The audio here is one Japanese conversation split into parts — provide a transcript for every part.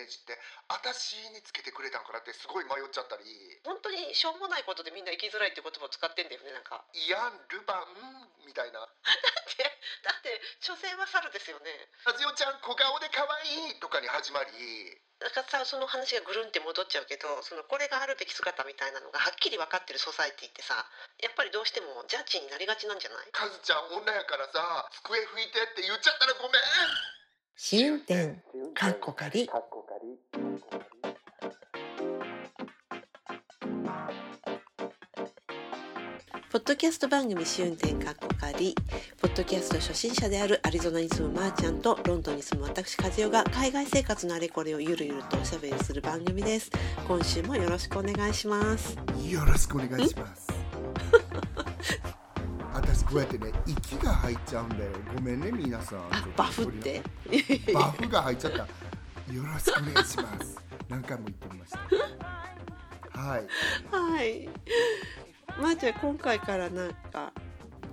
メージって私につけてくれたんかなってすごい迷っちゃったり。本当にしょうもないことでみんな生きづらいって言葉を使ってんだよねなんか。イアン・ルバンみたいな。だってだって所詮は猿ですよね「和代ちゃん小顔で可愛いとかに始まり。だからさその話がぐるんって戻っちゃうけどそのこれがあるべき姿みたいなのがはっきり分かってるソサエティってさやっぱりどうしてもジャッジになりがちなんじゃない「カズちゃん女やからさ机拭いて」って言っちゃったらごめん。試運転かっこかりかっこかりポッドキャスト番組試運転かっこかりポッドキャスト初心者であるアリゾナに住むまーちゃんとロンドンに住む私和代が海外生活のあれこれをゆるゆるとおしゃべりする番組です。今週もよろしくお願いします。よろしくお願いします。私こうやってね息が入っちゃうんだよごめんね皆さん。あバフって。バフが入っちゃった。よろしくお願いします。何回も言ってみました。はい。はいまーちゃん今回からなんか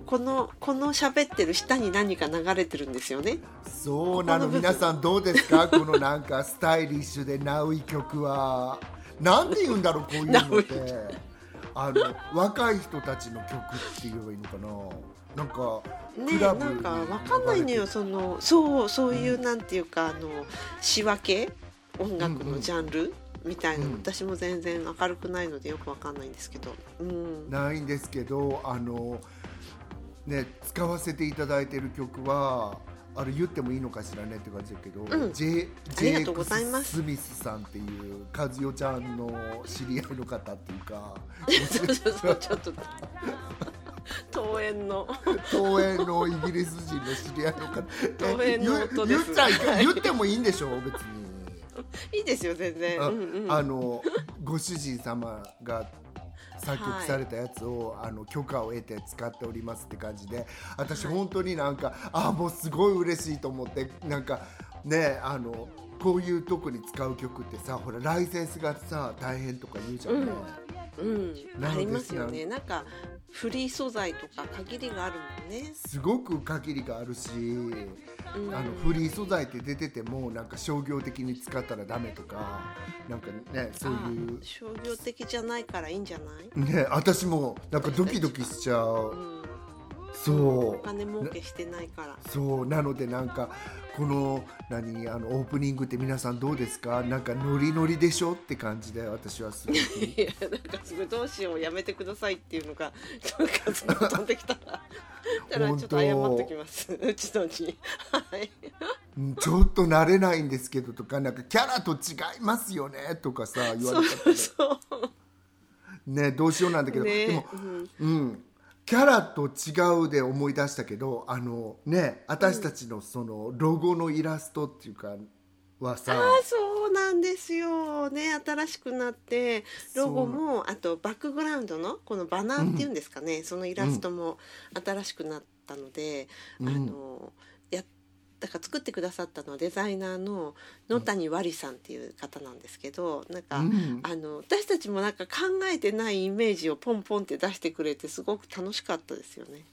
このこの喋ってる下に何か流れてるんですよね。そうなの皆さんどうですか？このなんかスタイリッシュでナウイ曲は。なんて言うんだろうこういうのって。あの若い人たちの曲って言えばいいのかな？なんかねなんかわかんないのよそのそうそういうなんていうかあの仕分け？音楽のジャンル、みたいなの、うん。私も全然明るくないのでよくわかんないんですけど、うん、ないんですけどあのね使わせていただいてる曲はあれ言ってもいいのかしらねって感じだけど、うん。ジェありがとうございます。ス・スミスさんっていう和代ちゃんの知り合いの方っていうか。そうそうそうちょっと桃園の。東映のイギリス人の知り合いの方。東映の夫です。言言っ言ってもいいんでしょ？別に。いいですよ全然、あ,、うんうん、あのご主人様が作曲されたやつを、あの許可を得て使っておりますって感じで私本当になんかあもうすごい嬉しいと思ってなんかねあのこういうとこに使う曲ってさほらライセンスがさ大変とか言うじゃんね、うん、なのでありますよね。なんかフリー素材とか限りがあるもんね、すごく限りがあるし、うん、あのフリー素材って出ててもなんか商業的に使ったらダメとかなんかねそういう。あ商業的じゃないからいいんじゃない、ね私もなんかドキドキしちゃう。うん、そう。お金儲けしてないから。そう。なのでなんかこの何あのオープニングって皆さんどうですか？なんかノリノリでしょ？って感じで私はすごく。いやなんかすごいどうしようやめてくださいっていうのがなんか飛んできた。らたらちょっと謝っときます。うちのにはい。うんちょっと慣れないんですけどとかなんかキャラと違いますよねとかさ言われたそうそう。ねどうしようなんだけど、ねでもうん。うんキャラと違うで思い出したけどあのね私たちのそのロゴのイラストっていうかはさ、ああそうなんですよ。ね新しくなってロゴもあとバックグラウンドのこのバナーっていうんですかね、そのイラストも新しくなったので、うん。あのやだから作ってくださったのはデザイナーの野谷わりさんっていう方なんですけどなんか、うんあの私たちもなんか考えてないイメージをポンポンって出してくれてすごく楽しかったですよね。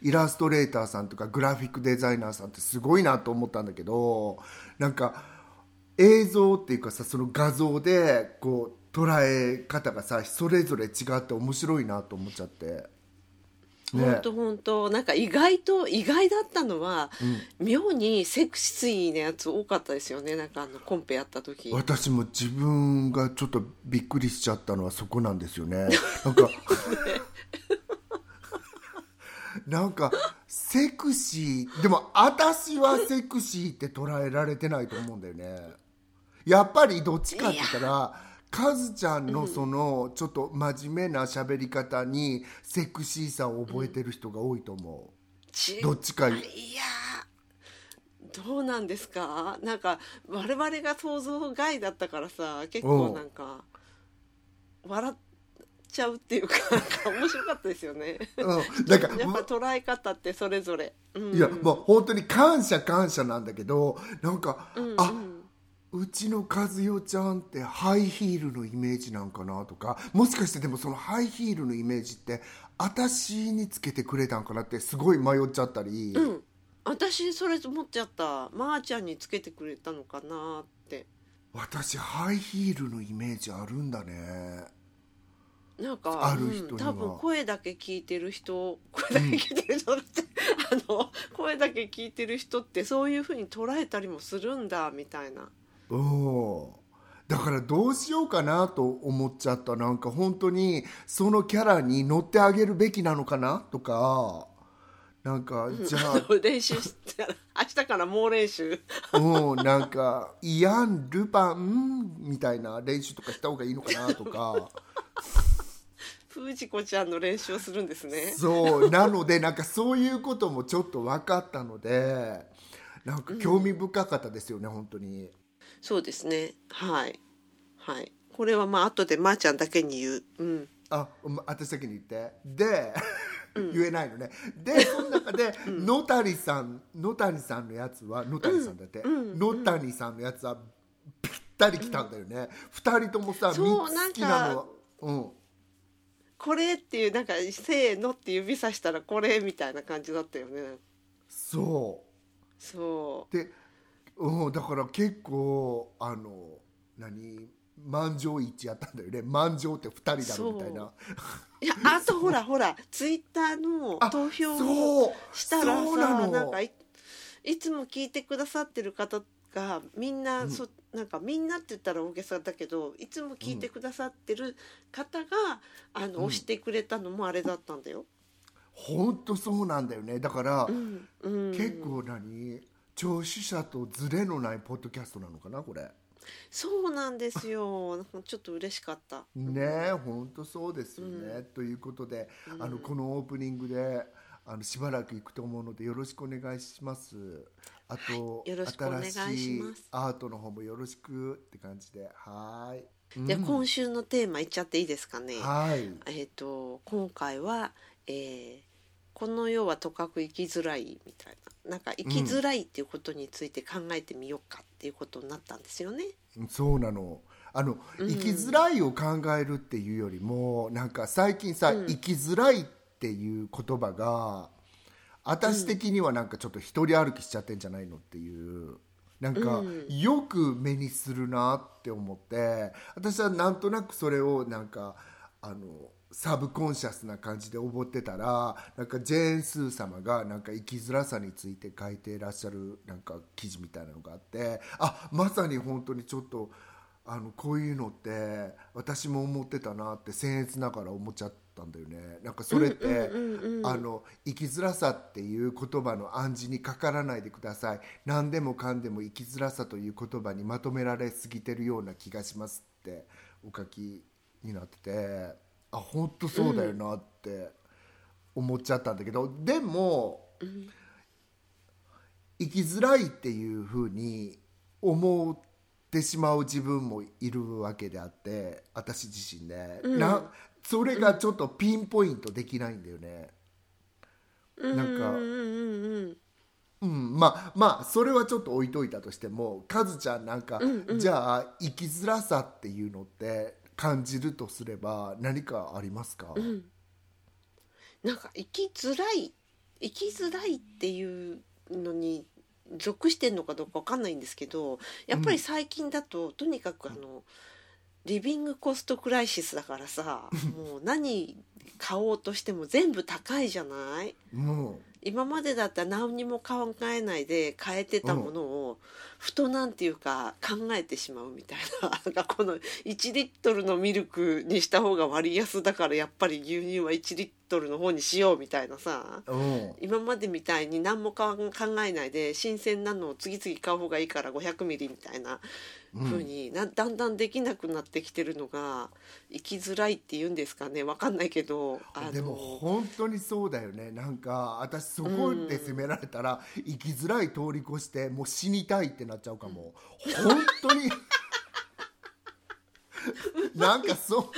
イラストレーターさんとかグラフィックデザイナーさんってすごいなと思ったんだけどなんか映像っていうかさその画像でこう捉え方がさそれぞれ違って面白いなと思っちゃって。本当本当。なんか意外と意外だったのは、妙にセクシーなやつ多かったですよね。なんかあのコンペやった時。私も自分がちょっとびっくりしちゃったのはそこなんですよね。なんか。なんかセクシー。でも私はセクシーって捉えられてないと思うんだよね。やっぱりどっちかって言ったらカズちゃんのそのちょっと真面目な喋り方にセクシーさを覚えてる人が多いと思う、ちどっちかい。やどうなんですか。なんか我々が想像外だったからさ結構なんか笑っちゃうっていうか面白かったですよね。うん、なんか やっぱ捉え方ってそれぞれ、うん。いやもう本当に感謝感謝なんだけどなんか、うん。あうちの和代ちゃんってハイヒールのイメージなんかなとかもしかしてでもそのハイヒールのイメージって私につけてくれたんかなってすごい迷っちゃったり、うん。私それ思っちゃった。まー、ちゃんにつけてくれたのかなって。私ハイヒールのイメージあるんだね。なんかある人には。うん、多分声だけ聞いてる人声だけ聞いてる人って、あの声だけ聞いてる人ってそういうふうに捉えたりもするんだみたいなうん。だからどうしようかなと思っちゃった。なんか本当にそのキャラに乗ってあげるべきなのかなとか。なんかじゃあ。練習したら明日から猛練習うん、なんかイアン・ルパンみたいな練習とかした方がいいのかなとか。藤子ちゃんの練習をするんですね。そう。なのでなんかそういうこともちょっと分かったのでなんか興味深かったですよね、本当にそうですね。はい。はい。これはまあ後でまーちゃんだけに言う。うん。あま私だけに言って。で、言えないのね。でその中で 野谷さん野谷さんのやつは野谷さんだって、野谷さんのやつはぴったりきたんだよね、二人ともさそう3つ好きなのは。うん。これっていうなんかせーのって指さしたらこれみたいな感じだったよね。そう。そで、うん、だから結構あの何満場一致やったんだよね。満場って2人だろみたいな。う。いやあとほらほらツイッターのあ投票をしたらさの。なんかいいつも聞いてくださってる方がみんな、そなんかみんなって言ったら大げさだけどいつも聞いてくださってる方が、あの押してくれたのもあれだったんだよ。本当そうなんだよね。だから、うんうん、結構何聴取者とズレのないポッドキャストなのかなこれ。そうなんですよ。ちょっと嬉しかった。ね本当そうですよね、ということで、あのこのオープニングであのしばらく行くと思うのでよろしくお願いします。あと、よろしくお願いします。新しいアートの方もよろしくって感じで。はーいで今週のテーマいっちゃっていいですかね。はい。えっ、と今回は、えーこの世はとかく生きづらいみたいななんか生きづらいっていうことについて考えてみようかっていうことになったんですよね。そうなの。あの、生きづらいを考えるっていうよりもなんか最近さ、生きづらいっていう言葉が私的にはなんかちょっと一人歩きしちゃってんじゃないのっていうなんかよく目にするなって思って私はなんとなくそれをなんかあのサブコンシャスな感じで覚ってたらなんかジェーン・スー様がなんか生きづらさについて書いていらっしゃるなんか記事みたいなのがあってあまさに本当にちょっとあのこういうのって私も思ってたなって僭越ながら思っちゃったんだよね。なんかそれってあの生きづらさっていう言葉の暗示にかからないでください。何でもかんでも生きづらさという言葉にまとめられすぎてるような気がしますってお書きになっててあ本当そうだよなって思っちゃったんだけど、でも、生きづらいっていうふうに思ってしまう自分もいるわけであって私自身で、なそれがちょっとピンポイントできないんだよね。なんか。うんうんうんうん、まあまあそれはちょっと置いといたとしてもカズちゃんなんか、じゃあ生きづらさっていうのって感じるとすれば何かありますか、なんか生きづらい生きづらいっていうのに属してんのかどうかわかんないんですけどやっぱり最近だと、とにかくあのリビングコストクライシスだからさもう何買おうとしても全部高いじゃない？も今までだったら何にも考えないで買えてたものを、ふとなんていうか考えてしまうみたいな。なんかこの1リットルのミルクにした方が割安だからやっぱり牛乳は1リットルの方にしようみたいなさう、うん、今までみたいに何もか考えないで新鮮なのを次々買う方がいいから500ミリみたいな風になだんだんできなくなってきてるのが生きづらいっていうんですかね。わかんないけどあのでも本当にそうだよね。なんか私そこで責められたら、生きづらい通り越してもう死にたいってなっちゃうかも、本当に。なんかそ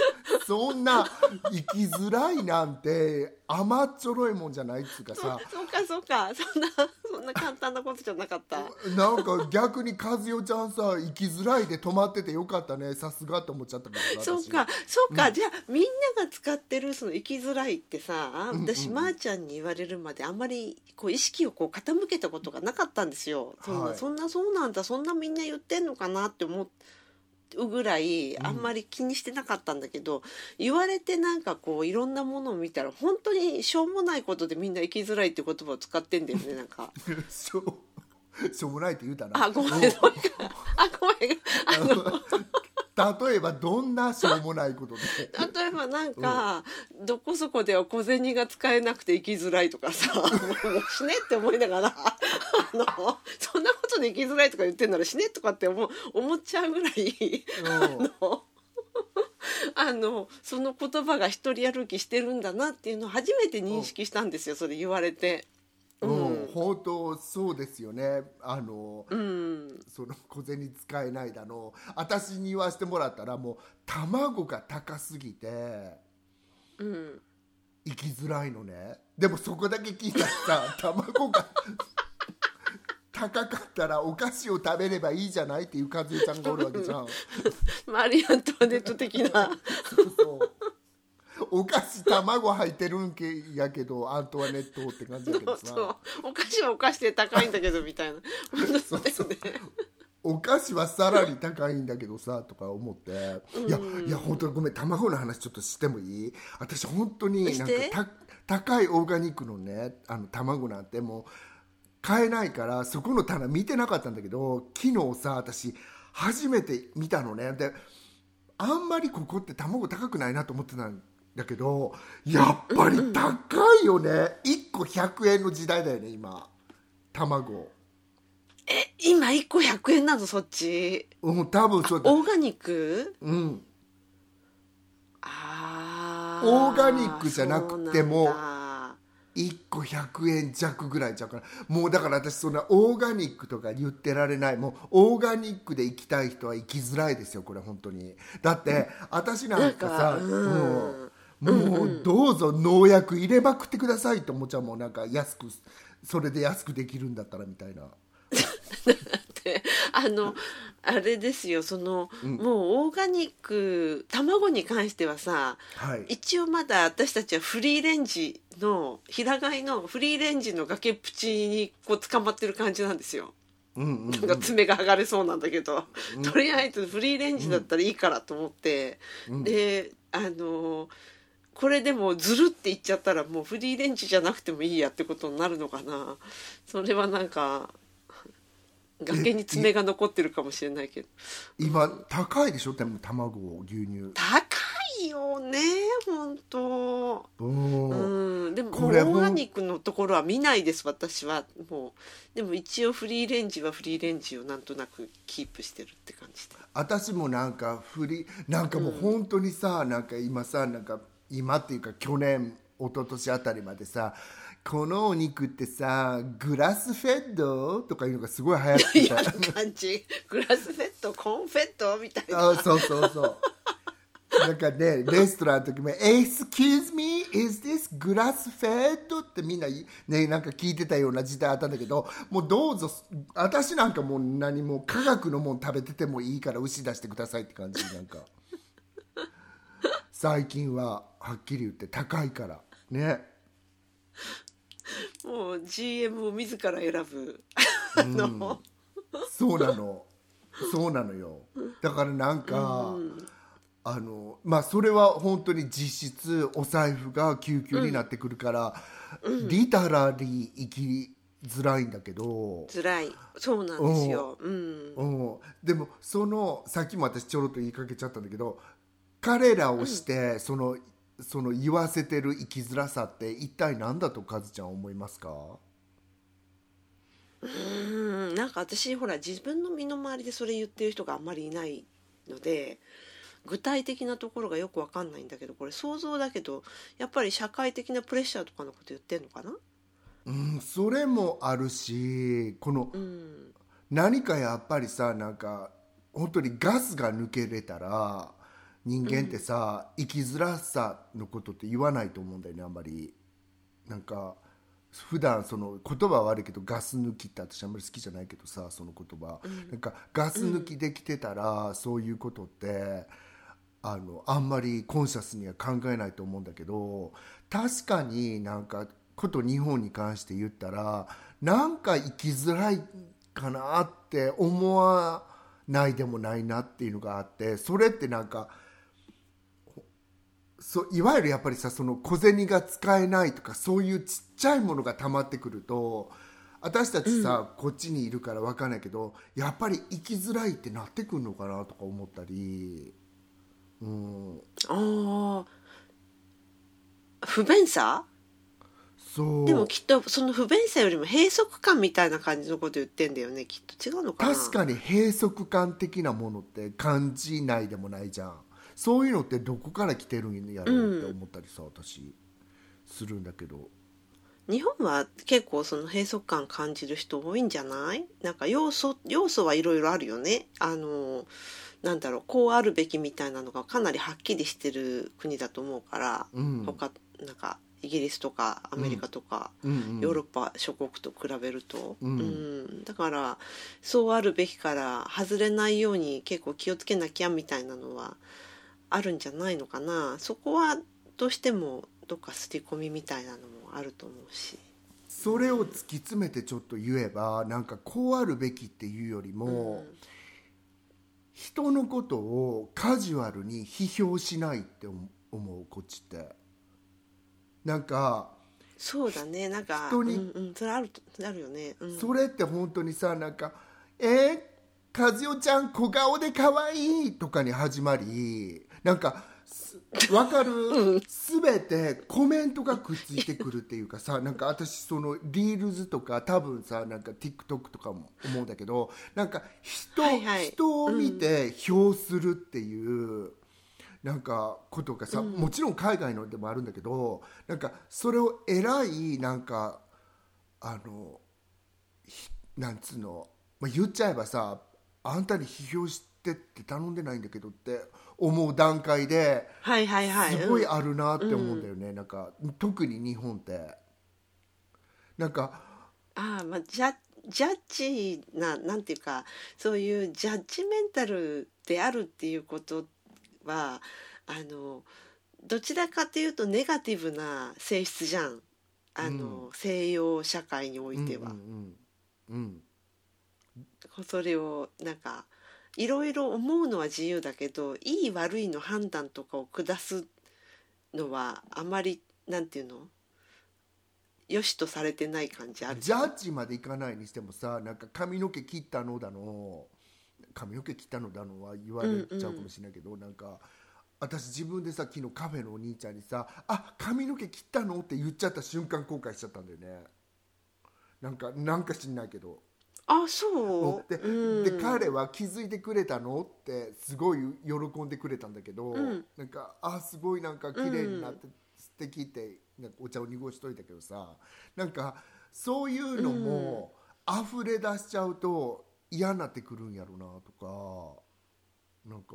そんな生きづらいなんて甘っちょろいもんじゃないっつうかさ。そうかそうか。そんなそんな簡単なことじゃなかった。なんか逆に和代ちゃんさ生きづらいで止まっててよかったね。さすがって思っちゃったけど私そうかそうか、じゃあみんなが使ってるその生きづらいってさ私、まー、ちゃんに言われるまであんまりこう意識をこう傾けたことがなかったんですよ。そんな、はい。そんなそうなんだそんなみんな言ってんのかなって思うぐらいあんまり気にしてなかったんだけど、言われてなんかこういろんなものを見たら本当にしょうもないことでみんな生きづらいって言葉を使ってんだよね なんか。しょう。しょうもないって言うたな。あごめん。あごめん。あの例えばどんなしょうもないことで。例えばなんか、どこそこでは小銭が使えなくて生きづらいとかさもう死ねって思いながらあのそんなことで生きづらいとか言ってんなら死ねとかって思う思っちゃうぐらいあのあのその言葉が一人歩きしてるんだなっていうのを初めて認識したんですよそれ言われて。うん、うん、本当そうですよね。あの、うん、その小銭使えないだの。私に言わせてもらったらもう卵が高すぎてうん、生きづらいのね。でもそこだけ聞いたらさ 卵が高かったらお菓子を食べればいいじゃないっていう和代ちゃんがおるわけじゃん。マリアントワネット的な。そうそうお菓子卵入ってるんけやけどアントワネットって感じだけどさ。そうお菓子はお菓子で高いんだけどみたいな。そうですねお菓子はさらに高いんだけどさとか思って、いやいや本当にごめん卵の話ちょっとしてもいい？私本当になんか高いオーガニックのねあの卵なんてもう買えないからそこの棚見てなかったんだけど昨日さ私初めて見たのね。であんまりここって卵高くないなと思ってたんだけどやっぱり高いよね。1個100円の時代だよね今。卵。え今1個100円なのそっち。うん多分そうだ。オーガニック？うん。あオーガニックじゃなくてもそうなんだ。1個100円弱ぐらいちゃうから。もうだから私そんなオーガニックとか言ってられない。もうオーガニックで行きたい人は行きづらいですよこれ本当に。だって私なんかさうん。もうもうどうぞ農薬入れまくってくださいって思っちゃうもん。なんか安くそれで安くできるんだったらみたいな。あのあれですよ。その、もうオーガニック卵に関してはさはい。一応まだ私たちはフリーレンジの平飼いのフリーレンジの崖っぷちにこう捕まってる感じなんですよ。うんうんなんか爪が剥がれそうなんだけど、とりあえずフリーレンジだったらいいからと思って、であのこれでもずるって言っちゃったらもうフリーレンジじゃなくてもいいやってことになるのかな。それはなんか崖に爪が残ってるかもしれないけど。今高いでしょ？でも卵牛乳。高いよね本当。うん。うん。でもオーガニックのところは見ないです私は。もう。でも一応フリーレンジはフリーレンジをなんとなくキープしてるって感じで。私もなんかフリなんかもう本当にさ、なんか今さなんか今っていうか去年一昨年あたりまでさこのお肉ってさグラスフェッドとかいうのがすごい流行ってた。感じ。グラスフェットコーンフェットみたいな。あそうそうそうなんかねレストランの時も「Excuse me is this grass fed?」ってみんなねなんか聞いてたような時代あったんだけどもうどうぞ私なんかもう何も科学のもん食べててもいいから牛出してくださいって感じなんか。最近ははっきり言って高いから。ね。もう GM を自ら選ぶ。あの、そうなの。そうなのよ。だからなんか、あのまあそれは本当に実質お財布が救急になってくるから、リタラリー生きづらいんだけど、辛い。そうなんですよ。うん。うん、でもそのさっきも私ちょろっと言いかけちゃったんだけど彼らをして、そのその言わせてる生きづらさって一体何だとカズちゃん思いますか？うんなんか私ほら自分の身の回りでそれ言ってる人があんまりいないので具体的なところがよくわかんないんだけどこれ想像だけどやっぱり社会的なプレッシャーとかのこと言ってんのかな？うん、それもあるしこのうん。何かやっぱりさなんか本当にガスが抜けれたら人間ってさ、生きづらさのことって言わないと思うんだよねあんまり。なんか普段その言葉は悪いけどガス抜きって私あんまり好きじゃないけどさその言葉、なんかガス抜きできてたら、そういうことってあのあんまりコンシャスには考えないと思うんだけど確かになんかこと日本に関して言ったらなんか生きづらいかなって思わないでもないなっていうのがあってそれってなんかそういわゆるやっぱりさその小銭が使えないとかそういうちっちゃいものが溜まってくると私たちさ、こっちにいるから分かんないけどやっぱり生きづらいってなってくるのかなとか思ったり、うん、ああ不便さ？そう。でもきっとその不便さよりも閉塞感みたいな感じのこと言ってんだよねきっと。違うのかな？確かに閉塞感的なものって感じないでもないじゃんそういうのってどこから来てるんやろうって思ったりさ、私。するんだけど。日本は結構その閉塞感感じる人多いんじゃない？なんか要素要素はいろいろあるよね。あのなんだろうこうあるべきみたいなのがかなりはっきりしてる国だと思うから、うん。他なんかイギリスとかアメリカとか、うんうん。ヨーロッパ諸国と比べると、うん。うん。だからそうあるべきから外れないように結構気をつけなきゃみたいなのはあるんじゃないのかな。そこはどうしてもどっか刷り込みみたいなのもあると思うし。それを突き詰めてちょっと言えばなんかこうあるべきっていうよりも、人のことをカジュアルに批評しないって思思うこっちって。なんかそうだね。なんか人にうんうん、それあるとあるよね、うん、それって本当にさなんか「えー、和代ちゃん小顔で可愛いとかに始まりなんかすわかる、すべてコメントがくっついてくるっていうかさなんか私そのリールズとか多分さなんか TikTok とかも思うんだけどなんか人,、はいはい。人を見て評するっていう。なんかことがさ、もちろん海外のでもあるんだけどなんかそれを偉いなんかあのひなんつうの、まあ、言っちゃえばさあんたに批評してって頼んでないんだけどって思う段階ではいはいはい。すごいうんあるなって思うんだよね、なんか特に日本って。なんかああまあジャジャッジななんていうかそういうジャッジメンタルであるっていうことはあのどちらかというとネガティブな性質じゃん。あの、西洋社会においては、うんうん。うん。それをなんかいろいろ思うのは自由だけどいい悪いの判断とかを下すのはあまりなんていうの？良しとされてない感じある。ジャッジまでいかないにしてもさなんか髪の毛切ったのだの髪の毛切ったのだのは言われちゃうかもしれないけど、なんか私自分でさ昨日カフェのお兄ちゃんにさ「あ髪の毛切ったの?」って言っちゃった瞬間後悔しちゃったんだよね。なんかなんか知んないけどあそう？で,、うん。で彼は気づいてくれたの？ってすごい喜んでくれたんだけど、うん。なんかあすごいなんか綺麗になって素敵ってなんかお茶を濁しといたけどさなんかそういうのも溢れ出しちゃうと嫌になってくるんやろうなとかなんか。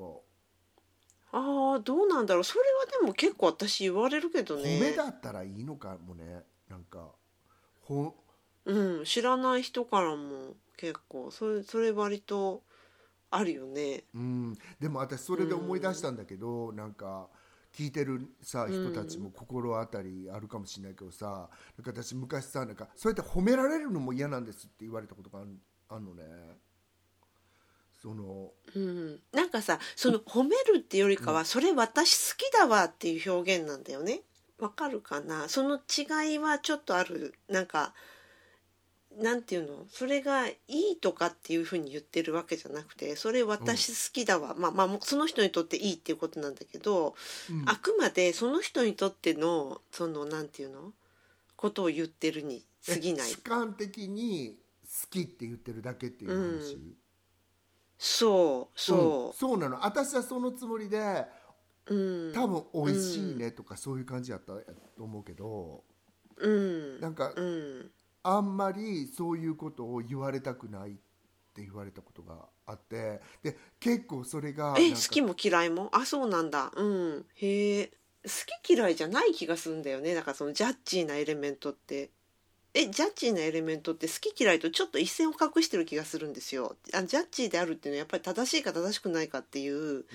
ああどうなんだろう。それはでも結構私言われるけど褒ねめだったらいいのかもね。なんかほうん、知らない人からも結構それそれ割とあるよね。うん、でも私それで思い出したんだけど、なんか聞いてるさ人たちも心当たりあるかもしれないけどさ、なんか私昔さなんかそうやって褒められるのも嫌なんですって言われたことがあるあんのね。そのうん、なんかさその褒めるってよりかは、それ私好きだわっていう表現なんだよね。わかるかな？その違いはちょっとある。なんかなんていうの？それがいいとかっていうふうに言ってるわけじゃなくてそれ私好きだわ、まあまあもうその人にとっていいっていうことなんだけど、うん。あくまでその人にとってのそのなんていうの？ことを言ってるに過ぎない。主観的に好きって言ってるだけっていう話、そうそう。ん。そうなの。私はそのつもりでううん。多分美味しいねとかそういう感じやったと思うけど、うん。なんかうんあんまりそういうことを言われたくないって言われたことがあってで結構それがえ好きも嫌いも？あそうなんだ。うん。へえ。好き嫌いじゃない気がするんだよね。だからそのジャッジーなエレメントって。えジャッジーなエレメントって好き嫌いとちょっと一線を画してる気がするんですよ。あジャッジーであるっていうのはやっぱり正しいか正しくないかっていう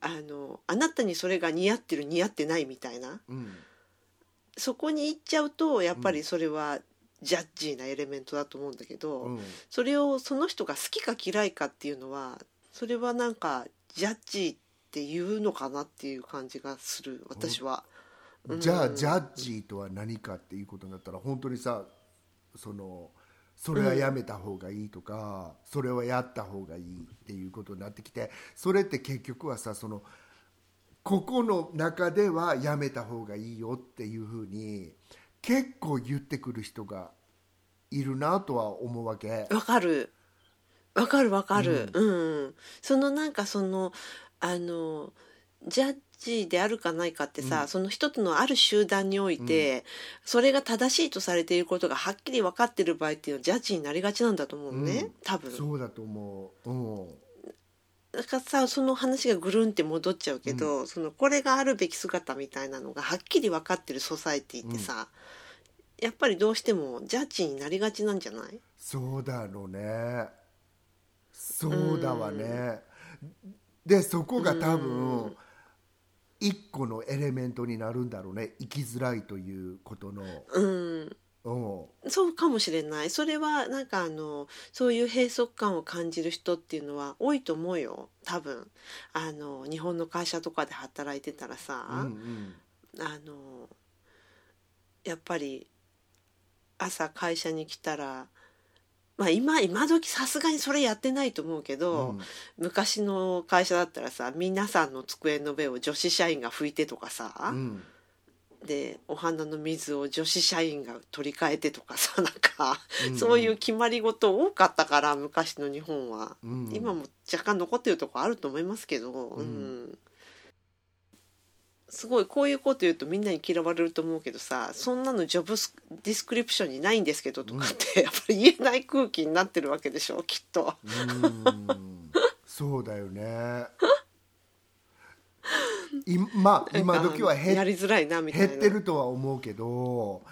あのあなたにそれが似合ってる似合ってないみたいな。うんうん。そこに行っちゃうとやっぱりそれはジャッジーなエレメントだと思うんだけど、うん。それをその人が好きか嫌いかっていうのはそれはなんかジャッジっていうのかなっていう感じがする私は。じゃあジャッジとは何かっていうことになったら本当にさそのそれはやめた方がいいとか、それはやった方がいいっていうことになってきてそれって結局はさそのここの中ではやめた方がいいよっていうふうに結構言ってくる人がいるなとは思うわけ。わかる。わかるわかる、うん、うん、そのなんかそのあのジャッジであるかないかってさ、うん。その一つのある集団において、それが正しいとされていることがはっきり分かってる場合っていうのはジャッジになりがちなんだと思うね、うん。多分。そうだと思う。うん。だからさその話がぐるんって戻っちゃうけど、そのこれがあるべき姿みたいなのがはっきり分かってるソサエティってさ、やっぱりどうしてもジャッジになりがちなんじゃない？そうだろうね。そうだわね、でそこが多分一個のエレメントになるんだろうね。生きづらいということの、うん。うん、そうかもしれない。それはなんかあのそういう閉塞感を感じる人っていうのは多いと思うよ。多分。あの日本の会社とかで働いてたらさ、うんうん。あのやっぱり朝会社に来たらまあ今今時さすがにそれやってないと思うけど、うん。昔の会社だったらさ皆さんの机の上を女子社員が拭いてとかさ、うん。でお花の水を女子社員が取り替えてとかさ なんか、うんそういう決まり事多かったから昔の日本は、うん。今も若干残ってるとこあると思いますけど、うん。んすごいこういうこと言うとみんなに嫌われると思うけどさそんなの job description にないんですけどとかって、やっぱり言えない空気になってるわけでしょきっと。うん。そうだよね。いまあ 今時は減りづらいなみたいな。減ってるとは思うけど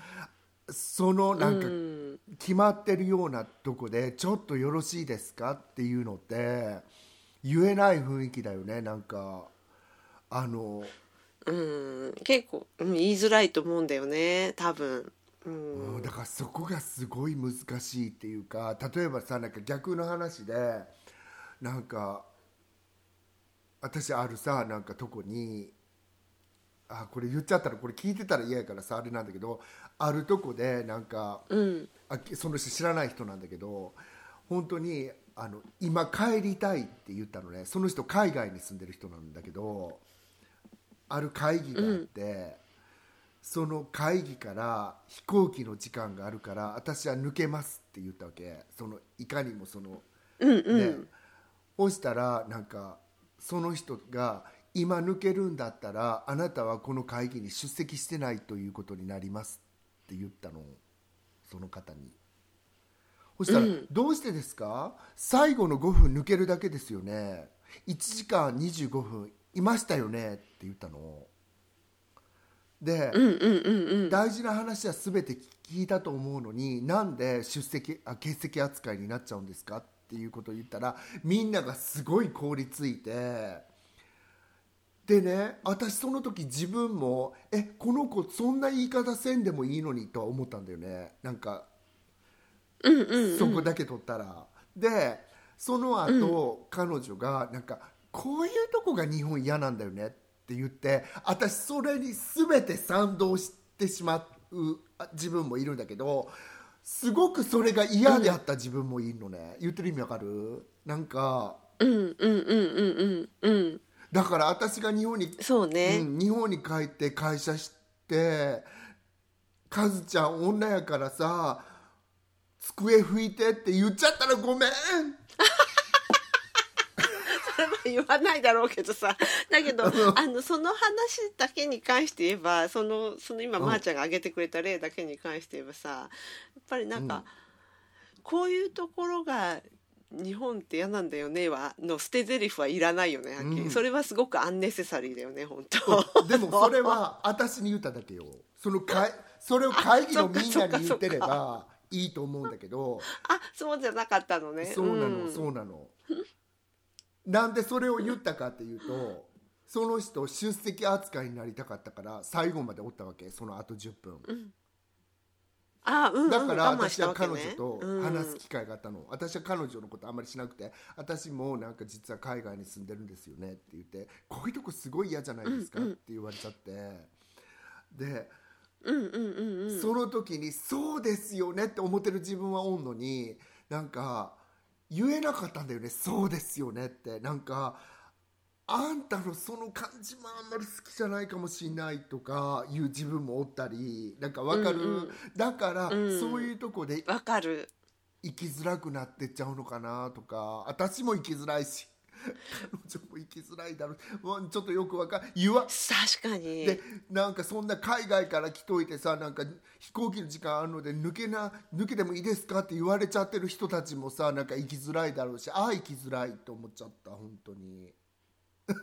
そのなんかうん。決まってるようなとこでちょっとよろしいですかっていうのって言えない雰囲気だよね。なんかあの、うん、結構、うん、言いづらいと思うんだよね多分。うんうんだからそこがすごい難しいっていうか例えばさなんか逆の話でなんか私あるさなんかとこにあこれ言っちゃったらこれ聞いてたら嫌やからさあれなんだけどあるとこでなんかうんあその人知らない人なんだけど本当にあの今帰りたいって言ったのねその人海外に住んでる人なんだけどある会議があって、その会議から飛行機の時間があるから私は抜けますって言ったわけ。そのいかにもそのうんうん、ね、そしたらなんかその人が今抜けるんだったらあなたはこの会議に出席してないということになりますって言ったの。その方に。そしたら、うん。どうしてですか？最後の5分抜けるだけですよね。1時間25分いましたよね？って言ったの。で、うんうんうんうん。大事な話は全て聞いたと思うのになんで出席あ欠席扱いになっちゃうんですか？っていうことを言ったらみんながすごい凍りついてでね私その時自分もえこの子そんな言い方せんでもいいのにとは思ったんだよね。なんかうんうんうん。そこだけ取ったら、でその後、彼女がなんかこういうとこが日本嫌なんだよねって言って私それに全て賛同してしまうあ自分もいるんだけどすごくそれが嫌であった自分もいるのね、言ってる意味わかる？なんかうんうんうんうんうんうん。だから私が日本にそうね、うん、日本に帰って会社してカズちゃん女やからさ机拭いてって言っちゃったらごめん言わないだろうけどさ。だけどあの。その話だけに関して言えばそのその今うん。まー、ちゃんが挙げてくれた例だけに関して言えばさやっぱりなんか、うん。こういうところが日本って嫌なんだよねはの捨て台詞はいらないよねうん。それはすごくアンネセサリーだよね本当。でもそれは私に言っただけよ。そのかいそれを会議のみんなに言ってればいいと思うんだけど。あそうじゃなかったのね。そうなの、ん。そうなのなんでそれを言ったかっていうとその人出席扱いになりたかったから最後までおったわけそのあと10分、あうんうん。だから私は彼女とうん。話す機会があったの、私は彼女のことあんまりしなくて私もなんか実は海外に住んでるんですよねって言ってこういうとこすごい嫌じゃないですか、うんうん。って言われちゃって。で、うんうんうんうん。その時にそうですよねって思ってる自分はおんのになんか言えなかったんだよね。そうですよねって。なんかあんたのその感じもあんまり好きじゃないかもしれないとかいう自分もおったりなんかわかる、うんうん。だから、うん。そういうとこでわかる。生きづらくなってっちゃうのかなとか私も生きづらいし彼女も生きづらいだろう。もうちょっとよくわかん言わ確かに。でなんかそんな海外から来といてさなんか飛行機の時間あるので抜けな抜けてもいいですかって言われちゃってる人たちもさなんか生きづらいだろうしああ生きづらいと思っちゃった本当に。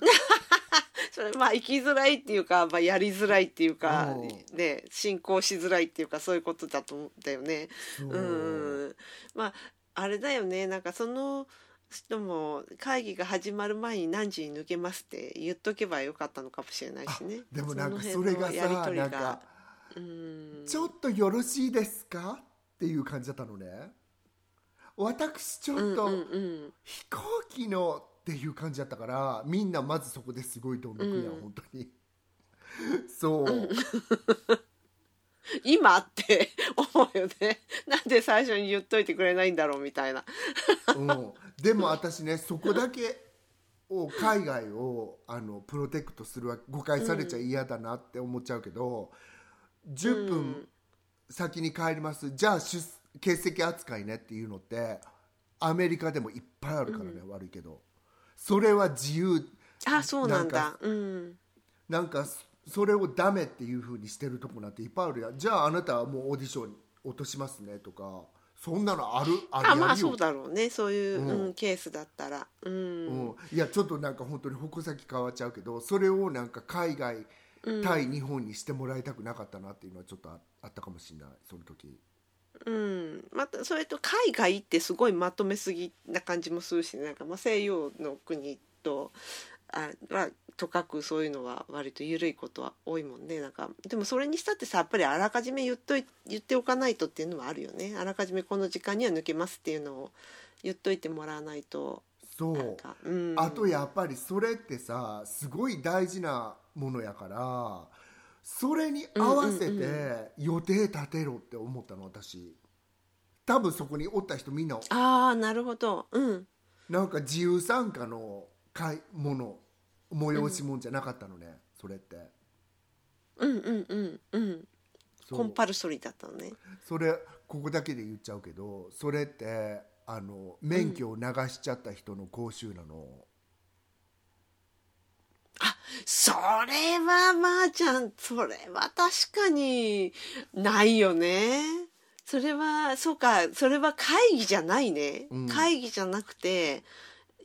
それまあ生きづらいっていうか、まあ、やりづらいっていうかう。んね進行しづらいっていうかそういうことだと思うんだよね。うん。まああれだよね。なんかその人も会議が始まる前に何時に抜けますって言っとけばよかったのかもしれないしね。でもなんかのそれがさなんかうん。ちょっとよろしいですかっていう感じだったのね。私ちょっと、うんうんうん。飛行機のっていう感じだったからみんなまずそこですごいどんどんくやん、うん。本当に。そう、今って思うよね。なんで最初に言っといてくれないんだろうみたいな。うん、でも私ねそこだけを海外をあのプロテクトするわ誤解されちゃ嫌だなって思っちゃうけど、10分先に帰ります。じゃあ出欠席扱いねっていうのってアメリカでもいっぱいあるからね、悪いけど。それは自由。あそうなんなんだうん。なんかそそれをダメっていう風にしてるとこなんていっぱいあるやん。じゃああなたはもうオーディション落としますねとかそんなのあるあるあまあそうだろうね。そういう、うん。うんケースだったら。うん、うん、いやちょっとなんか本当に矛先変わっちゃうけどそれをなんか海外対日本にしてもらいたくなかったなっていうのはちょっとああったかもしれないその時。うん、またそれと海外ってすごいまとめすぎな感じもするしなんかまあ西洋の国とあはとかくそういうのは割と緩いことは多いもんね。なんかでもそれにしたってさやっぱりあらかじめ言っとい言っておかないとっていうのはあるよね。あらかじめこの時間には抜けますっていうのを言っといてもらわないと。そう。なんか、うん、あとやっぱりそれってさすごい大事なものやからそれに合わせて予定立てろって思ったの私。多分そこにおった人みんな。ああなるほど。うん。なんか自由参加の会もの催し物じゃなかったのね、それって。うんうんうんうん。そう。コンパルソリーだったのね。それここだけで言っちゃうけどそれってあの免許を流しちゃった人の講習なの、それはまあちゃんそれは確かにないよね。それはそうかそれは会議じゃないね、うん。会議じゃなくて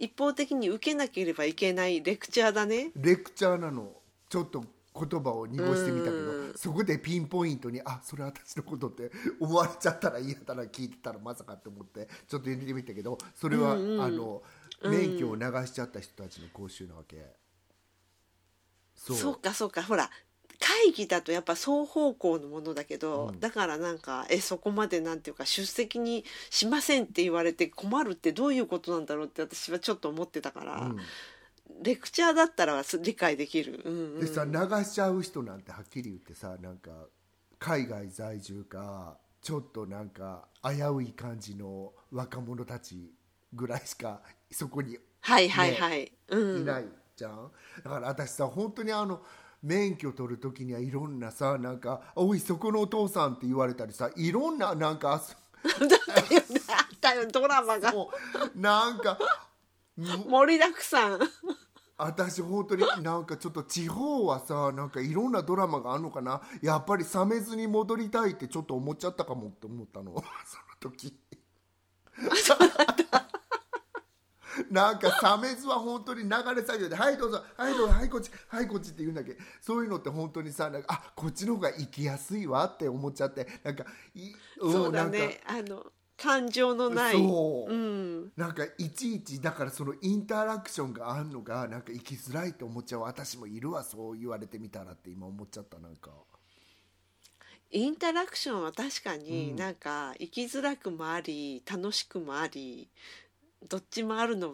一方的に受けなければいけないレクチャーだね。レクチャーなの。ちょっと言葉を濁してみたけどうん。そこでピンポイントにあそれ私のことって思われちゃったら嫌だな聞いてたらまさかって思ってちょっと入れてみたけどそれは、うんうんあの免許を流しちゃった人たちの講習なわけ、そう。そうかそうか。ほら会議だとやっぱ双方向のものだけど、うん。だからなんかえそこまでなんていうか出席にしませんって言われて困るってどういうことなんだろうって私はちょっと思ってたから、うん。レクチャーだったらす理解できる、うんうん。でさ流しちゃう人なんてはっきり言ってさなんか海外在住かちょっとなんか危うい感じの若者たちぐらいしかそこにはいはいはい、うん。いないじゃん、だから私さ本当にあの免許取る時にはいろんなさなんか「おいそこのお父さん」って言われたりさいろんななんかたよドラマが。もう。なんかも盛りだくさん。私本当になんかちょっと地方はさなんかいろんなドラマがあるのかな。やっぱり冷めずに戻りたいってちょっと思っちゃったかもって思ったの。その時 なんか冷めずは本当に流れ作業で「はいどうぞ。はいどうぞ。はいこっち。はいこっち」って言うんだけ。どそういうのって本当にさなんかあこっちの方が行きやすいわって思っちゃって。なんかい、んそうだなんか。ねあの感情のない。そう。うん、なんかいちいちだからそのインタラクションがあんのがなんか生きづらいって思っちゃう。私もいるわそう言われてみたらって今思っちゃったなんか。インタラクションは確かにうん。なんか生きづらくもあり楽しくもありどっちもあるの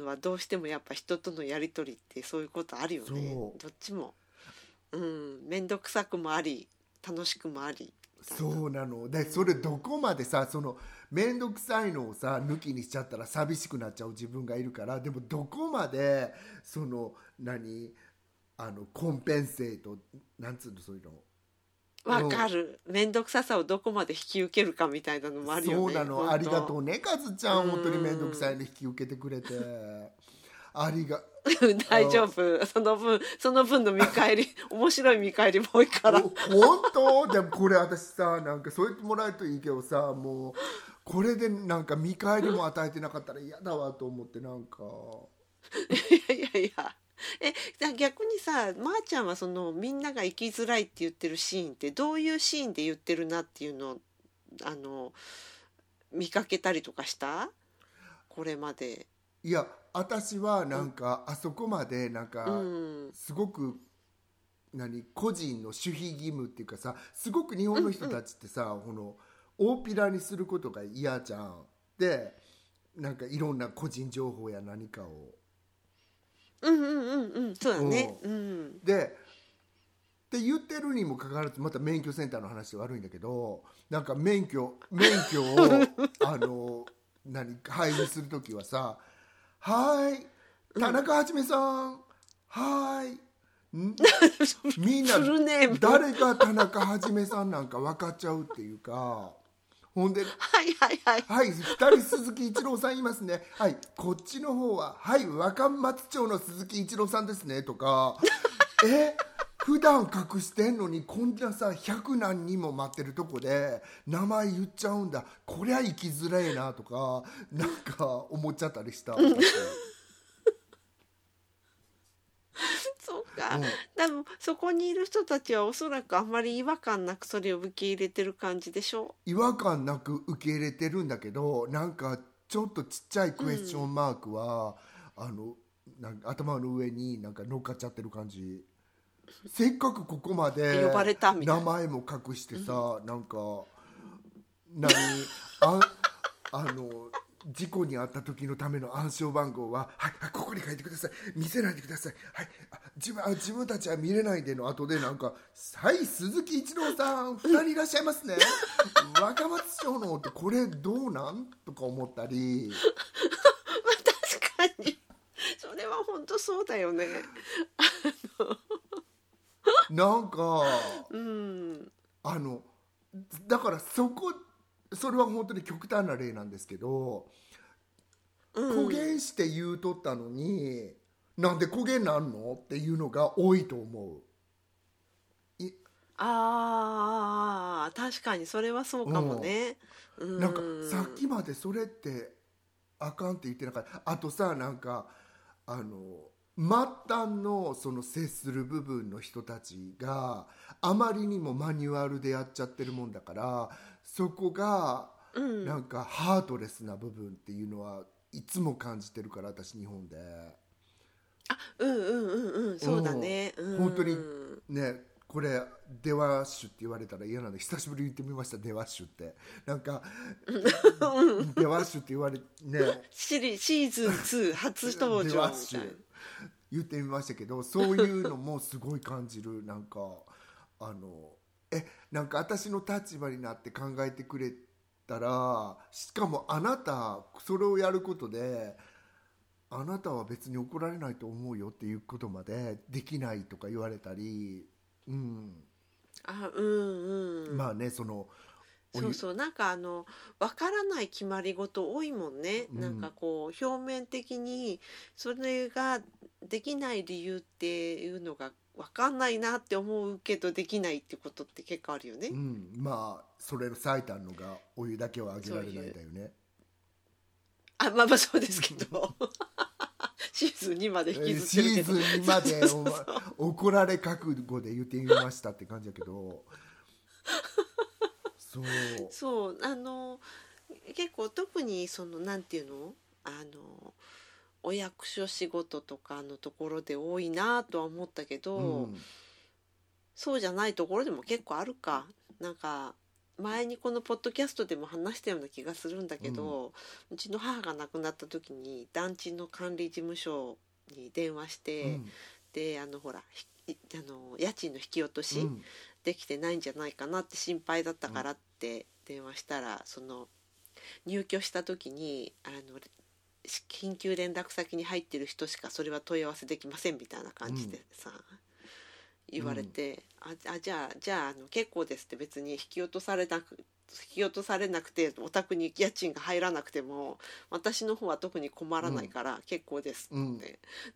はどうしてもやっぱ人とのやり取りってそういうことあるよね。どっちも。うん。面倒くさくもあり楽しくもあり。そうなの。でそれどこまでさその面倒くさいのをさ抜きにしちゃったら寂しくなっちゃう自分がいるからでもどこまでその何あのコンペンセートなんつうのそういうのわかる。面倒くささをどこまで引き受けるかみたいなのもあるよね。そうなの。ありがとうねカズちゃん。うん。本当に面倒くさいの引き受けてくれて。ありが。大丈夫。その分その分の見返り 面白い見返りも多いから。お本当？でもこれ私さなんかそう言ってもらえるといいけどさもうこれでなんか見返りも与えてなかったら嫌だわと思ってなんか。いやいやいやえ逆にさまー、ちゃんはそのみんなが生きづらいって言ってるシーンってどういうシーンで言ってるなっていうのをあの見かけたりとかした？これまで。いや私はなんかあそこまでなんかうん。すごく何個人の守秘義務っていうかさすごく日本の人たちってさ、この大っぴらにすることが嫌じゃん。でなんかいろんな個人情報や何かをうんうんうんうん。そうだね。うん。でって言ってるにもかかわらずまた免許センターの話で悪いんだけどなんか免許 免許をあの何配布する時はさ「はい田中はじめさんはい」ん？みんなフルネーム。誰が田中はじめさんなんか分かっちゃうっていうかほんではいはいはい。はい、二人鈴木一郎さんいますね。はい、こっちの方は、はい、若松町の鈴木一郎さんですね。とか、え、普段隠してんのに、こんなさ、百何人も待ってるとこで、名前言っちゃうんだ。こりゃ生きづらいな、とか、なんか思っちゃったりした。私そうか。うん。多分そこにいる人たちはおそらくあんまり違和感なくそれを受け入れてる感じでしょ？違和感なく受け入れてるんだけどなんかちょっとちっちゃいクエスチョンマークは、あのなんか頭の上になんか乗っかっちゃってる感じ。せっかくここまで呼ばれたみたい名前も隠してさ、なんか何？ああの事故に遭った時のための暗証番号は、はい、はいここに書いてください見せないでください、はい、あ自分あ自分たちは見れないでの後でなんか「はい鈴木一郎さん2人いらっしゃいますね 若松町の」ってこれどうなん？とか思ったり 確かに。それは本当そうだよね。なんかうん。あのだからそこそれは本当に極端な例なんですけどうん公言して言うとったのに、なんで公言なんのっていうのが多いと思う。いああ確かにそれはそうかもね。うんなんかさっきまでそれってあかんって言ってなかったあとさなんかあの末端のその接する部分の人たちがあまりにもマニュアルでやっちゃってるもんだからそこがうん。なんかハートレスな部分っていうのはいつも感じてるから私日本で。うんうんうんうんそうだね。うん。本当にねこれデワッシュって言われたら嫌なんで久しぶりに言ってみましたデワッシュって。なんかデワッシュって言われね。シリシーズン2初登場みたいな。言ってみましたけどそういうのもすごい感じるなんかあのえなんか私の立場になって考えてくれたらしかもあなたそれをやることであなたは別に怒られないと思うよっていうことまでできないとか言われたり、うん。あうんうん。まあねそのおそうそうなんかあの分からない決まり事多いもんね、うん。なんかこう表面的にそれができない理由っていうのが分かんないなって思うけどできないってことって結構あるよね。うん、まあそれの最たるのがお湯だけはあげられないんだよね。あまあまあそうですけど。シーズン2まで引きずシってるけど。ーズン2まで怒られ覚悟で言ってみましたって感じだけど。そう。そう。あの結構特にそのなんていうの？あのお役所仕事とかのところで多いなとは思ったけど、うん。そうじゃないところでも結構あるか。なんか前にこのポッドキャストでも話したような気がするんだけど、うちの母が亡くなった時に団地の管理事務所に電話して、うん。であのほらひあの家賃の引き落とし、うん。できてないんじゃないかなって心配だったからって電話したらその入居した時にあのし緊急連絡先に入ってる人しかそれは問い合わせできませんみたいな感じでさ、言われて、ああじゃあじゃああの結構ですって別に引き落とされなく引き落とされなくてお宅に家賃が入らなくても私の方は特に困らないから結構ですって、うん。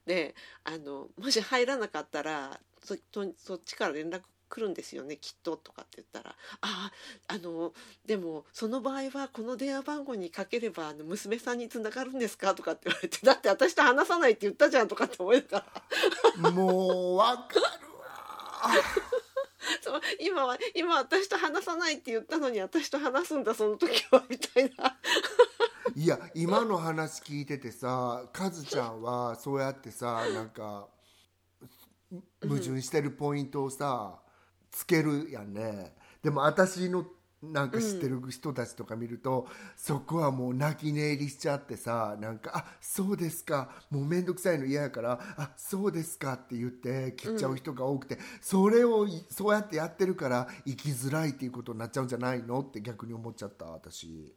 であのもし入らなかったらそとそっちから連絡来るんですよねきっととかって言ったら「あああのでもその場合はこの電話番号にかければあの娘さんにつながるんですか?」とかって言われて「だって私と話さないって言ったじゃん」とかって思いながらもうわかるわ そう今は今私と話さないって言ったのに私と話すんだその時はみたいな。いや今の話聞いててさカズちゃんはそうやってさなんか矛盾してるポイントをさつけるやんね。でも私のなんか知ってる人たちとか見ると、そこはもう泣き寝入りしちゃってさなんか「あそうですか。もう面倒くさいの嫌やからあそうですか」って言って切っちゃう人が多くて、それをいそうやってやってるから生きづらいっていうことになっちゃうんじゃないのって逆に思っちゃった私。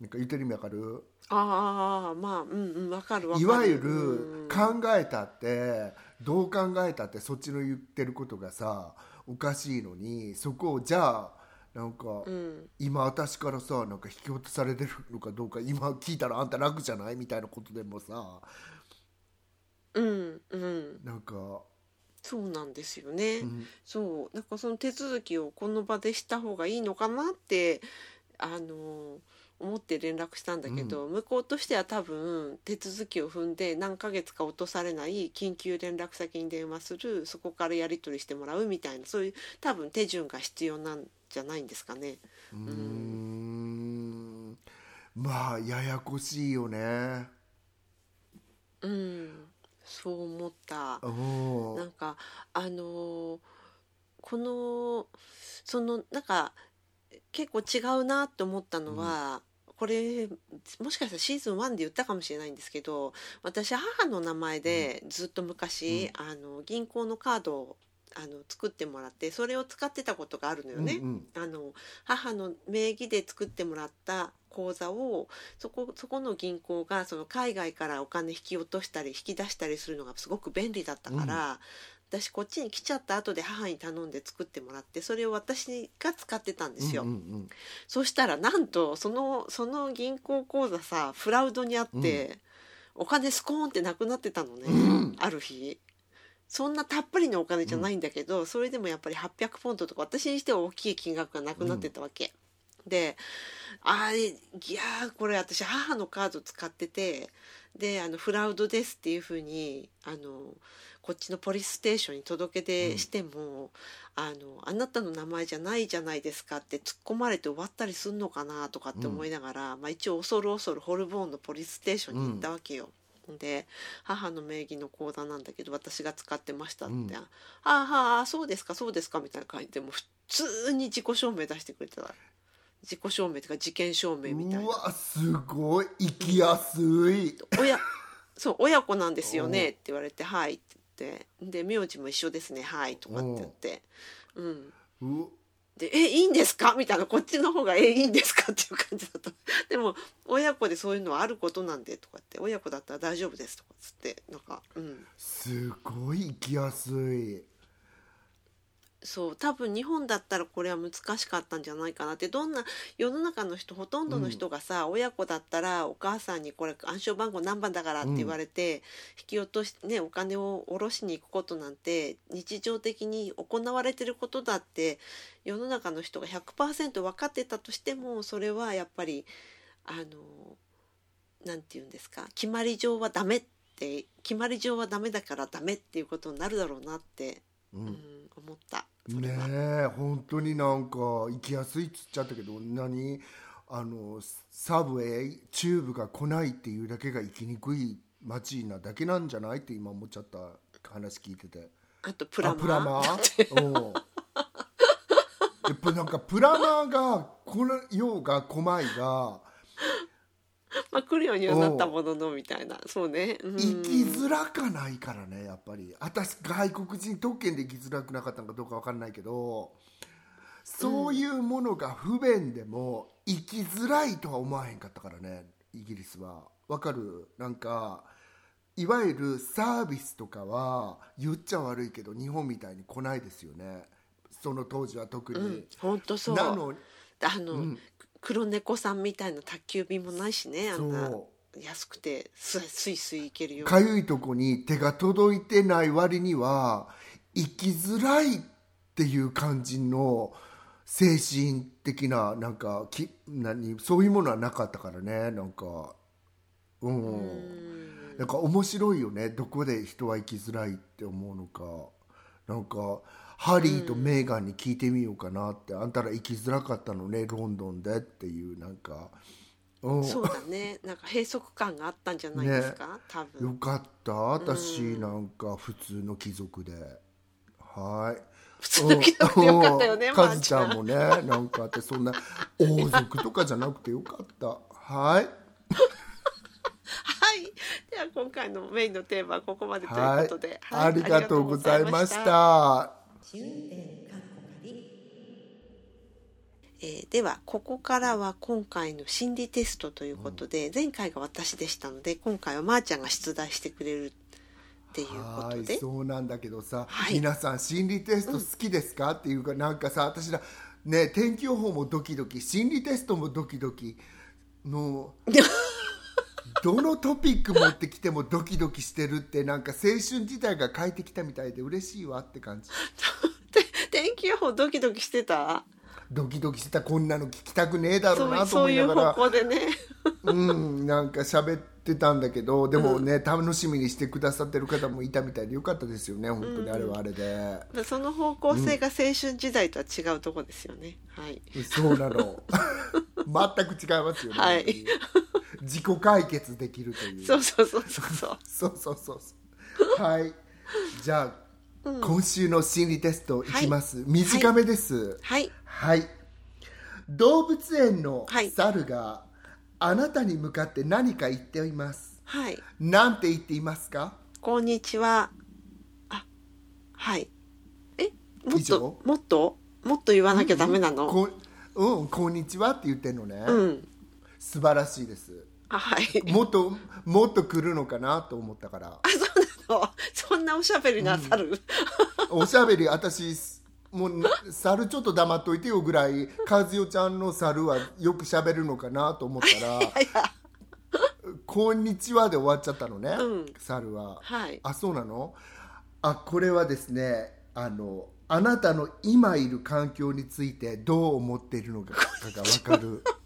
なんか言ってる意味わかる？ああまあうんうんわかるわかる。いわゆうん。る考えたってどう考えたってそっちの言ってることがさおかしいのにそこをじゃあなんか、うん。今私からさなんか引き落とされてるのかどうか今聞いたらあんた楽じゃないみたいなことでもさうんうん。なんか、そうなんですよね。うん。そう。なんかその手続きをこの場でした方がいいのかなってあの思って連絡したんだけど、向こうとしては多分手続きを踏んで何ヶ月か落とされない緊急連絡先に電話するそこからやり取りしてもらうみたいなそういう多分手順が必要なんじゃないんですかね。うーん。まあややこしいよね。うん、そう思った。うんなんかあのーこのそのなんか結構違うなって思ったのは、これもしかしたらシーズン1で言ったかもしれないんですけど私母の名前でずっと昔、あの銀行のカードをあの作ってもらってそれを使ってたことがあるのよね。うんあの母の名義で作ってもらった口座をそこそこの銀行がその海外からお金引き落としたり引き出したりするのがすごく便利だったから、私こっちに来ちゃった後で母に頼んで作ってもらってそれを私が使ってたんですよ。うんうんそしたらなんとそのその銀行口座さフラウドにあって、お金スコーンってなくなってたのね、うんある日。そんなたっぷりのお金じゃないんだけど、それでもやっぱり800ポンドとか私にしては大きい金額がなくなってたわけ。であれいやーこれ私母のカード使っててであのフラウドですっていうふうにあのこっちのポリスステーションに届け出しても、あのあなたの名前じゃないじゃないですかって突っ込まれて終わったりすんのかなとかって思いながら、まあ、一応恐る恐るホルボーンのポリスステーションに行ったわけよ。で母の名義の口座なんだけど私が使ってましたって「うん。ああああそうですかそうですか」みたいな感じでもう普通に自己証明出してくれてた自己証明とか事件証明みたいうなわすごい。生きやすい。親そう親子なんですよねって言われて「はい」って言って。で名字も一緒ですね「はい」とかって言って。うん。うで「えいいんですか?」みたいな。こっちの方が「えいいんですか?」っていう感じだったでも親子でそういうのはあることなんでとかって。親子だったら大丈夫ですとかっつって。なんかうん。すごい生きやすいそう多分日本だったらこれは難しかったんじゃないかなって。どんな世の中の人ほとんどの人がさ、親子だったらお母さんにこれ暗証番号何番だからって言われて、引き落としねお金を下ろしに行くことなんて日常的に行われてることだって世の中の人が100%分かってたとしてもそれはやっぱりあのなんて言うんですか決まり上はダメって決まり上はダメだからダメっていうことになるだろうなって、うん。うん、思った。ねはえ本当になんか行きやすいっつっちゃったけど何？あのサブウェイチューブが来ないっていうだけが行きにくい街なだけなんじゃないって今思っちゃった話聞いてて。あとプラマー。あプラマー？うん。やっぱなんかプラマーがこのようが狛江が まあ来るようにはなったもののみたいな。そうね、うん、行きづらかないからねやっぱり。私外国人特権で行きづらくなかったのかどうか分かんないけどそういうものが不便でも行きづらいとは思わへんかったからねイギリスは。わかる？なんかいわゆるサービスとかは言っちゃ悪いけど日本みたいに来ないですよね。その当時は特に、うん、本当そう。なのあの、うん黒猫さんみたいな宅急便もないしねあんなそ安くてススイスイ行けるようかゆいとこに手が届いてない割には生きづらいっていう感じの精神的ななんかき何そういうものはなかったからねなんか。うん。うん。なんか面白いよね。どこで人は生きづらいって思うのかなんかハリーとメーガンに聞いてみようかなって、あんたら生きづらかったのねロンドンでっていうなんか、うん、そうだね。なんか閉塞感があったんじゃないですか、多分。よかった。私なんか普通の貴族で。はい。普通の貴族でよかったよねカズちゃんもねなんかあってそんな王族とかじゃなくてよかった。はい今回のメインのテーマはここまでというはい。ことで、ありがとうございましありがとうございまたえーではここからは今回の心理テストということで、前回が私でしたので今回はまーちゃんが出題してくれるっていうこはいとでそうなんだけどさ、はい。皆さん心理テスト好きですか、っていうかなんかさ私らね天気予報もドキドキ心理テストもドキドキの どのトピック持ってきてもドキドキしてるってなんか青春自体が変えてきたみたいで嬉しいわって感じ。天気予報ドキドキしてた？ドキドキしてたこんなの聞きたくねえだろうなと思いながら。そういう方向でね。うんなんか喋ってたんだけどでもね、うん、楽しみにしてくださってる方もいたみたいでよかったですよね本当にあれはあれで、うん、その方向性が青春時代とは違うとこですよね、うん、はい。そうなの。全く違いますよね、はい、自己解決できるという。そうそうそうそう。そうそうそうそう。はい。じゃあ今週の心理テストいきます、短めです。はい。はい、動物園のはい。猿があなたに向かって何か言っています。はい。なんて言っていますか？こんにちは。あはい。えもっともっと？もっと言わなきゃダメなの？こうん、こんにちはって言ってんのね、うん。素晴らしいです。あはい。もっともっと来るのかなと思ったから。あそうなの？そんなおしゃべりなさる、おしゃべり。私もうな猿ちょっと黙っといてよぐらい和代ちゃんの猿はよくしゃべるのかなと思ったら い。や「こんにちは」で終わっちゃったのね、うん。猿は。はい。あそうなの？あこれはですねあのあなたの今いる環境についてどう思っているのかが分かる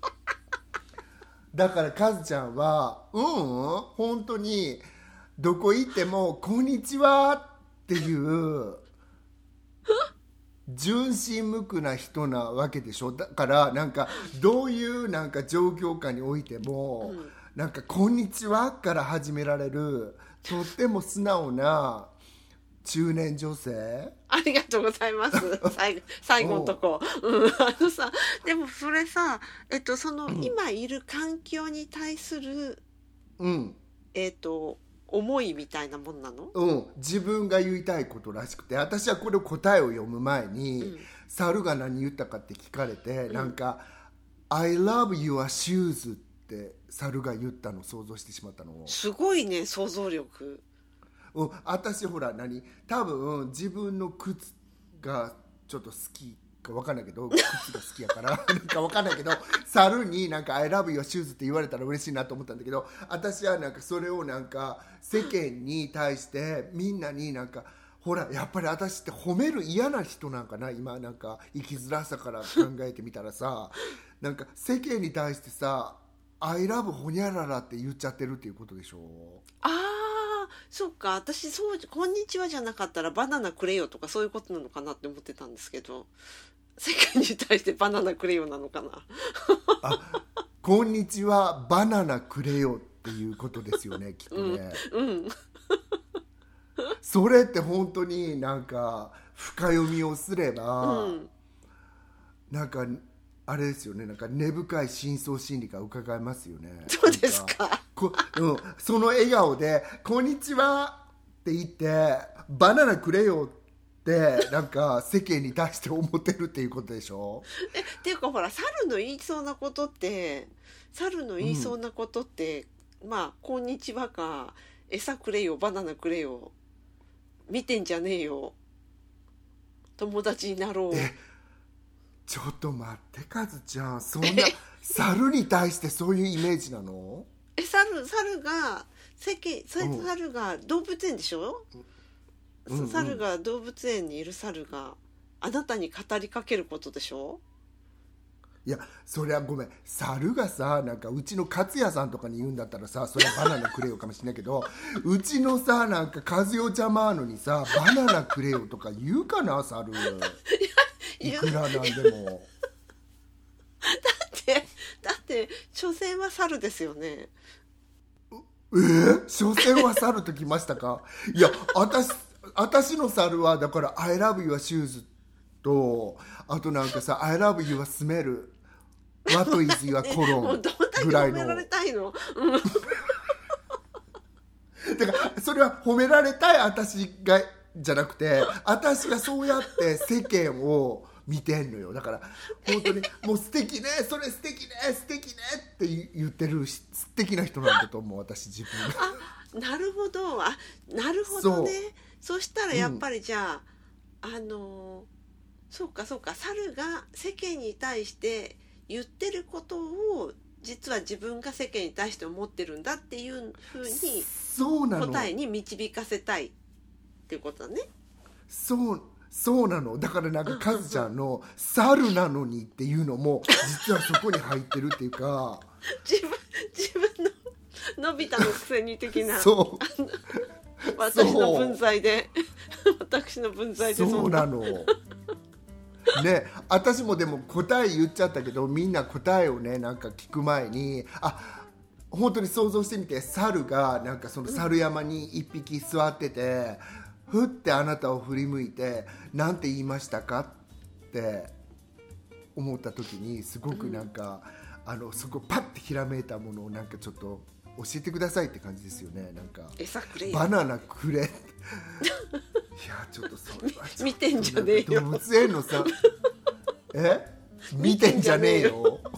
だからカズちゃんはうん本当にどこ行っても「こんにちは」っていう純真無垢な人なわけでしょ。だからなんかどういうなんか状況下においても、なんか「こんにちは」から始められるとっても素直な中年女性？ありがとうございます。最後最後のとこ、う。ん、あのさでもそれさえっとその、今いる環境に対するうん。えっと思いみたいなもんなの？うん、自分が言いたいことらしくて私はこれ答えを読む前に、猿が何言ったかって聞かれて、なんか「I love your shoes」って猿が言ったのを想像してしまったの。すごいね想像力うん、私ほら何？多分自分の靴がちょっと好きか分かんないけど 靴が好きやからなんか分かんないけど猿になんか「I love your shoes」って言われたら嬉しいなと思ったんだけど私はなんかそれをなんか世間に対してみんなになんかほらやっぱり私って褒める嫌な人なんかな？今なんか生きづらさから考えてみたらさなんか世間に対してさ「I love ほにゃらら」って言っちゃってるっていうことでしょ？ああそっか私そう「こんにちは」じゃなかったら「バナナくれよ」とかそういうことなのかなって思ってたんですけど世間に対してバナナくれよなのかな。こんにちはバナナくれよっていうことですよね きっとね、うん。それって本当になんか深読みをすれば、うん。なんかあれですよね。なんか根深い深層心理が伺えますよね。そうですか。こ、うん、その笑顔で「こんにちは」って言って「バナナくれよ」ってなんか世間に対して思ってるっていうことでしょ？えっていうかほら猿の言いそうなことって猿の言いそうなことって、まあ「こんにちは」か「餌くれよバナナくれよ」「見てんじゃねえよ」「友達になろう」えちょっと待ってカズちゃん。そんな 猿に対してそういうイメージなの？え猿猿が世間さうん。猿が動物園でしょ、うんうん。猿が動物園にいる猿があなたに語りかけることでしょ？いやそりゃごめん。猿がさなんかうちの勝也さんとかに言うんだったらさそれはバナナくれよかもしれないけど うちのさなんか和代ちゃまのにさバナナくれよとか言うかな猿 いくらなんでも。っ てだって所詮は猿ですよね。え？ー、所詮は猿ときましたか？いや私私の猿はだから「I love your shoes」とあとなんかさ「I love your smell」「What is your もう colon どんだ」けぐらいの。だからそれは褒められたい私がじゃなくて私がそうやって世間を見てんのよ。だから本当にもう素敵ねそれ素敵ね素敵ねって言ってるし素敵な人なんだと思う私自分。がなるほど。あなるほどね。そしたらやっぱりじゃあ、あのそうかそうか猿が世間に対して言ってることを実は自分が世間に対して思ってるんだっていうふうに答えに導かせたいっていうことだね。そうそうなの。だからなんかカズちゃんの「猿なのに」っていうのも実はそこに入ってるっていうか。自分自分ののび太のくせに的なそう。私の分際で私の分際でそうなの。ね、私もでも答え言っちゃったけどみんな答えをねなんか聞く前にあ本当に想像してみて猿がなんかその猿山に一匹座ってて、ふってあなたを振り向いて「なんて言いましたか?」って思った時にすごくなんか、あのそこパッてひらめいたものをなんかちょっと教えてくださいって感じですよね。なんか。餌くれよ。バナナくれ。いやちょっとそれは見てんじゃねえよ。動物園のさ え？見てんじゃねえよ。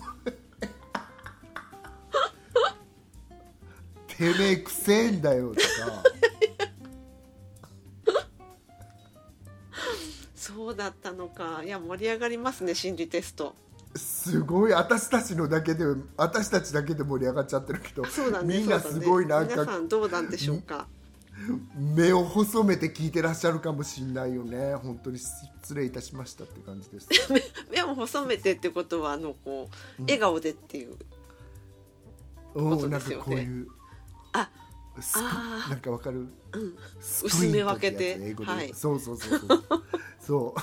てめえくせえんだよとかそうだったのかいや盛り上がりますね心理テスト。すごい私たちのだけで私たちだけで盛り上がっちゃってるけどそうだねみんなすごいなんかね皆さんどうなんでしょうか？目を細めて聞いてらっしゃるかもしれないよね。本当に失礼いたしましたって感じです。目を細めてってことはあのこう笑顔でっていう、うん、なんかですよね。こういう。あなんかわかる、うん。薄め分けて。はい。そうそうそうそう。そう。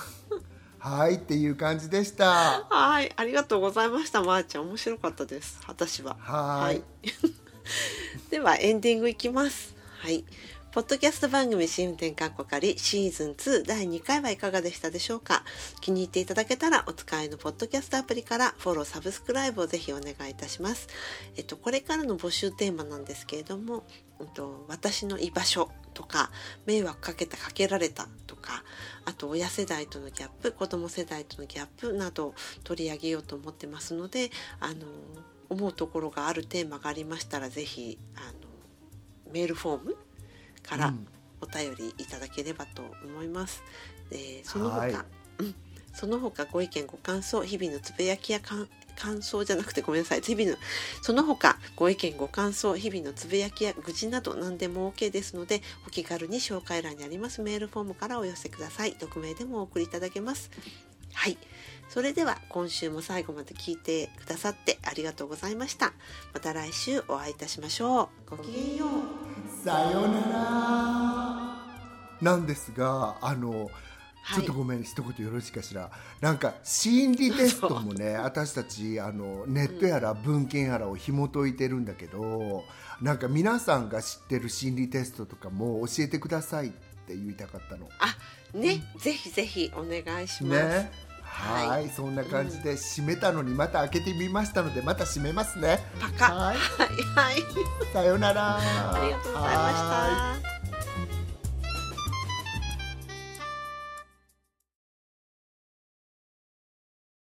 はいっていう感じでした。はい。ありがとうございました。まー、ちゃん面白かったです。私は。はい。ではエンディングいきます。はいポッドキャスト番組新運転かっこかりシーズン2第2回はいかがでしたでしょうか？気に入っていただけたらお使いのポッドキャストアプリからフォローサブスクライブをぜひお願いいたします。えっとこれからの募集テーマなんですけれども、えっと、私の居場所とか迷惑かけたかけられたとかあと親世代とのギャップ子供世代とのギャップなど取り上げようと思ってますのであの思うところがあるテーマがありましたらぜひあのメールフォームからうん。お便りいただければと思います。でその他、はいうん、その他ご意見ご感想日々のつぶやきや感感想じゃなくてごめんなさい。日々のその他ご意見ご感想日々のつぶやきや愚痴など何でも OK ですのでお気軽に紹介欄にありますメールフォームからお寄せください。匿名でもお送りいただけます。はいそれでは今週も最後まで聞いてくださってありがとうございました。また来週お会いいたしましょう。ごきげんよう。さようなら。なんですがあのはい。ちょっとごめん、一言よろしいかしら。なんか心理テストもね 私たちあのネットやら文献やらを紐解いてるんだけど、なんか皆さんが知ってる心理テストとかも教えてくださいっって言いたかったの。あね、ぜひぜひお願いします。ね。はい、そんな感じで閉めたのにまた開けてみましたのでまた閉めますね。パカはいはい。さよなら。ありがとうございました。